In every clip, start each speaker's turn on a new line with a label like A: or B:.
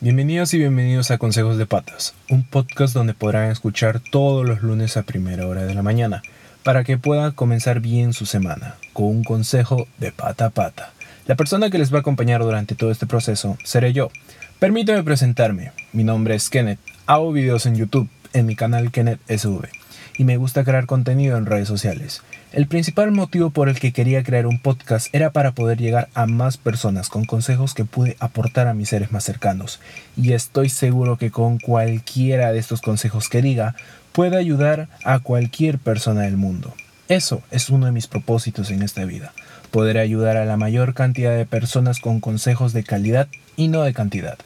A: Bienvenidos y bienvenidos a Consejos de Patas, un podcast donde podrán escuchar todos los lunes a primera hora de la mañana, para que puedan comenzar bien su semana, con un consejo de pata a pata. La persona que les va a acompañar durante todo este proceso seré yo. Permíteme presentarme, mi nombre es Kenneth, hago videos en YouTube, en mi canal Kenneth SV y me gusta crear contenido en redes sociales. El principal motivo por el que quería crear un podcast era para poder llegar a más personas con consejos que pude aportar a mis seres más cercanos. Y estoy seguro que con cualquiera de estos consejos que diga, puede ayudar a cualquier persona del mundo. Eso es uno de mis propósitos en esta vida, poder ayudar a la mayor cantidad de personas con consejos de calidad y no de cantidad.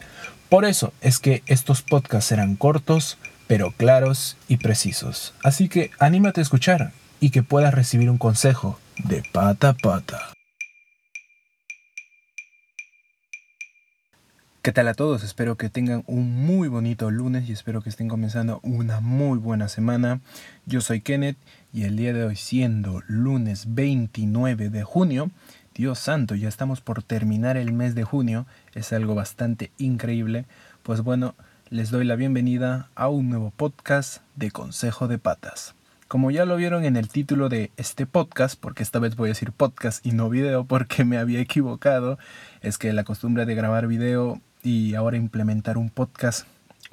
A: Por eso es que estos podcasts serán cortos, pero claros y precisos. Así que anímate a escuchar y que puedas recibir un consejo de pata a pata. ¿Qué tal a todos? Espero que tengan un muy bonito lunes y espero que estén comenzando una muy buena semana. Yo soy Kenneth y el día de hoy siendo lunes 29 de junio, Dios santo, ya estamos por terminar el mes de junio, es algo bastante increíble. Pues bueno, les doy la bienvenida a un nuevo podcast de Consejo de Patas. Como ya lo vieron en el título de este podcast, porque esta vez voy a decir podcast y no video porque me había equivocado, es que la costumbre de grabar video y ahora implementar un podcast,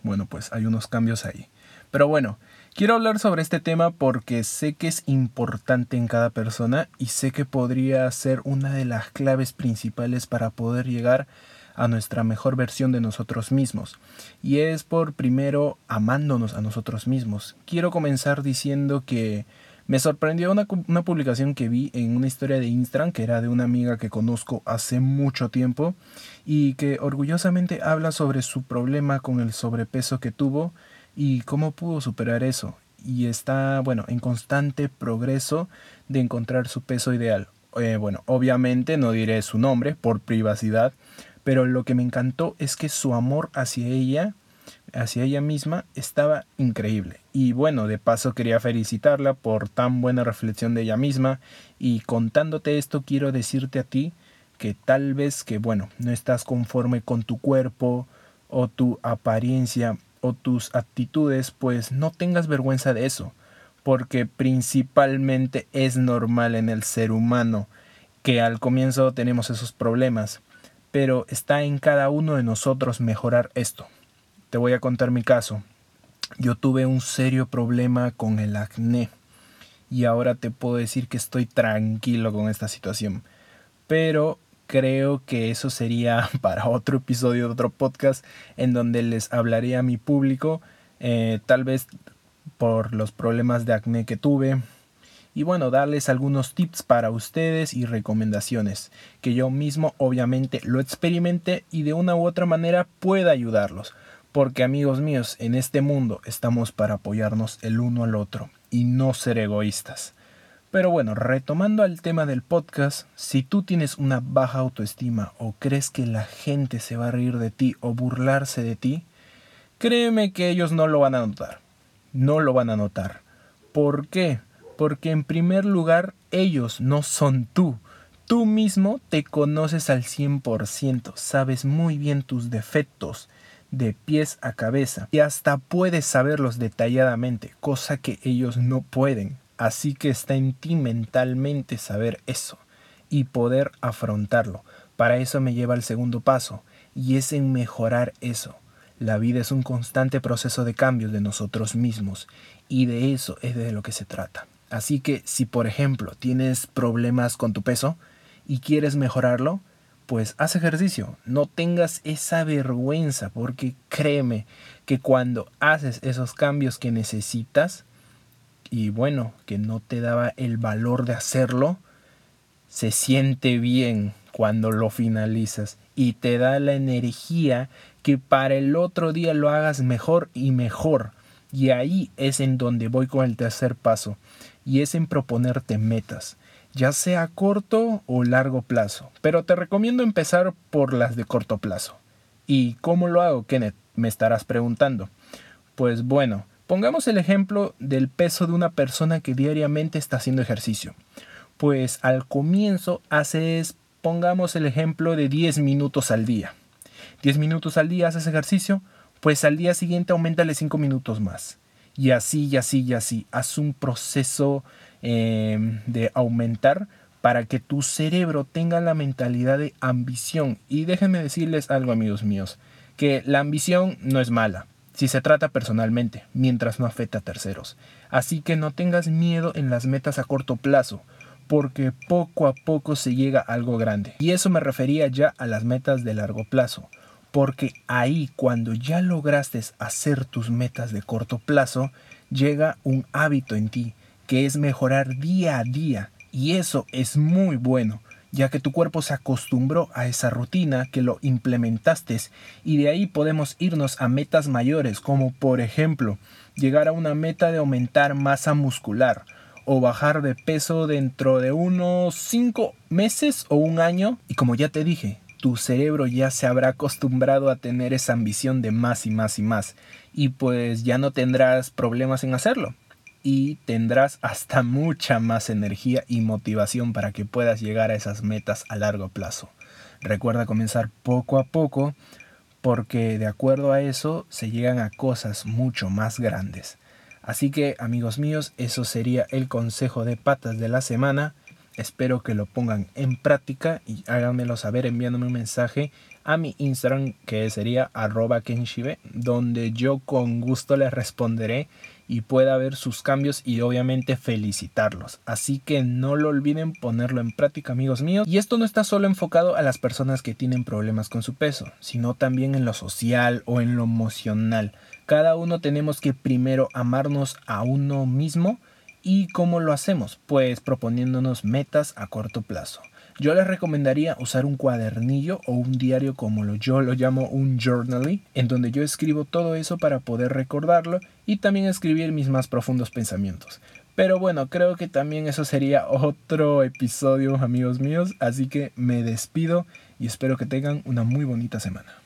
A: bueno, pues hay unos cambios ahí. Pero bueno, quiero hablar sobre este tema porque sé que es importante en cada persona y sé que podría ser una de las claves principales para poder llegar a a nuestra mejor versión de nosotros mismos. Y es por primero amándonos a nosotros mismos. Quiero comenzar diciendo que me sorprendió una, una, publicación que vi en una historia de Instagram que era de una amiga que conozco hace mucho tiempo y que orgullosamente habla sobre su problema con el sobrepeso que tuvo y cómo pudo superar eso. Y está, bueno, en constante progreso de encontrar su peso ideal. Eh, bueno, obviamente no diré su nombre por privacidad, pero lo que me encantó es que su amor hacia ella, hacia ella misma, estaba increíble. Y bueno, de paso quería felicitarla por tan buena reflexión de ella misma. Y contándote esto, quiero decirte a ti que tal vez que, bueno, no estás conforme con tu cuerpo o tu apariencia o tus actitudes, pues no tengas vergüenza de eso, porque principalmente es normal en el ser humano que al comienzo tenemos esos problemas pero está en cada uno de nosotros mejorar esto. Te voy a contar mi caso. Yo tuve un serio problema con el acné y ahora te puedo decir que estoy tranquilo con esta situación. Pero creo que eso sería para otro episodio de otro podcast en donde les hablaré a mi público, eh, tal vez por los problemas de acné que tuve, y bueno, darles algunos tips para ustedes y recomendaciones que yo mismo obviamente lo experimente y de una u otra manera pueda ayudarlos. Porque amigos míos, en este mundo estamos para apoyarnos el uno al otro y no ser egoístas. Pero bueno, retomando al tema del podcast, si tú tienes una baja autoestima o crees que la gente se va a reír de ti o burlarse de ti, créeme que ellos no lo van a notar. No lo van a notar. ¿Por qué? Porque en primer lugar ellos no son tú. Tú mismo te conoces al 100%, sabes muy bien tus defectos de pies a cabeza y hasta puedes saberlos detalladamente, cosa que ellos no pueden. Así que está en ti mentalmente saber eso y poder afrontarlo. Para eso me lleva al segundo paso y es en mejorar eso. La vida es un constante proceso de cambios de nosotros mismos y de eso es de lo que se trata. Así que si por ejemplo tienes problemas con tu peso y quieres mejorarlo, pues haz ejercicio, no tengas esa vergüenza, porque créeme que cuando haces esos cambios que necesitas, y bueno, que no te daba el valor de hacerlo, se siente bien cuando lo finalizas y te da la energía que para el otro día lo hagas mejor y mejor. Y ahí es en donde voy con el tercer paso y es en proponerte metas, ya sea a corto o largo plazo, pero te recomiendo empezar por las de corto plazo. ¿Y cómo lo hago, Kenneth? Me estarás preguntando. Pues bueno, pongamos el ejemplo del peso de una persona que diariamente está haciendo ejercicio. Pues al comienzo haces, pongamos el ejemplo de 10 minutos al día. 10 minutos al día haces ejercicio, pues al día siguiente aumentale 5 minutos más. Y así, y así, y así. Haz un proceso em, de aumentar para que tu cerebro tenga la mentalidad de ambición. Y déjenme decirles algo, amigos míos, que la ambición no es mala si se trata personalmente, mientras no afecta a terceros. Así que no tengas miedo en las metas a corto plazo, porque poco a poco se llega a algo grande. Y eso me refería ya a las metas de largo plazo, porque ahí cuando ya lograste hacer tus metas de corto plazo, llega un hábito en ti, que es mejorar día a día, y eso es muy bueno, ya que tu cuerpo se acostumbró a esa rutina que lo implementaste y de ahí podemos irnos a metas mayores como por ejemplo llegar a una meta de aumentar masa muscular o bajar de peso dentro de unos 5 meses o un año. Y como ya te dije, tu cerebro ya se habrá acostumbrado a tener esa ambición de más y más y más. Y pues ya no tendrás problemas en hacerlo. Y tendrás hasta mucha más energía y motivación para que puedas llegar a esas metas a largo plazo. Recuerda comenzar poco a poco porque de acuerdo a eso se llegan a cosas mucho más grandes. Así que amigos míos, eso sería el consejo de patas de la semana. Espero que lo pongan en práctica y háganmelo saber enviándome un mensaje a mi Instagram que sería arroba kenshibe, donde yo con gusto les responderé y pueda ver sus cambios y obviamente felicitarlos. Así que no lo olviden ponerlo en práctica amigos míos. Y esto no está solo enfocado a las personas que tienen problemas con su peso, sino también en lo social o en lo emocional. Cada uno tenemos que primero amarnos a uno mismo ¿Y cómo lo hacemos? Pues proponiéndonos metas a corto plazo. Yo les recomendaría usar un cuadernillo o un diario como lo, yo lo llamo un journaling, en donde yo escribo todo eso para poder recordarlo y también escribir mis más profundos pensamientos. Pero bueno, creo que también eso sería otro episodio, amigos míos, así que me despido y espero que tengan una muy bonita semana.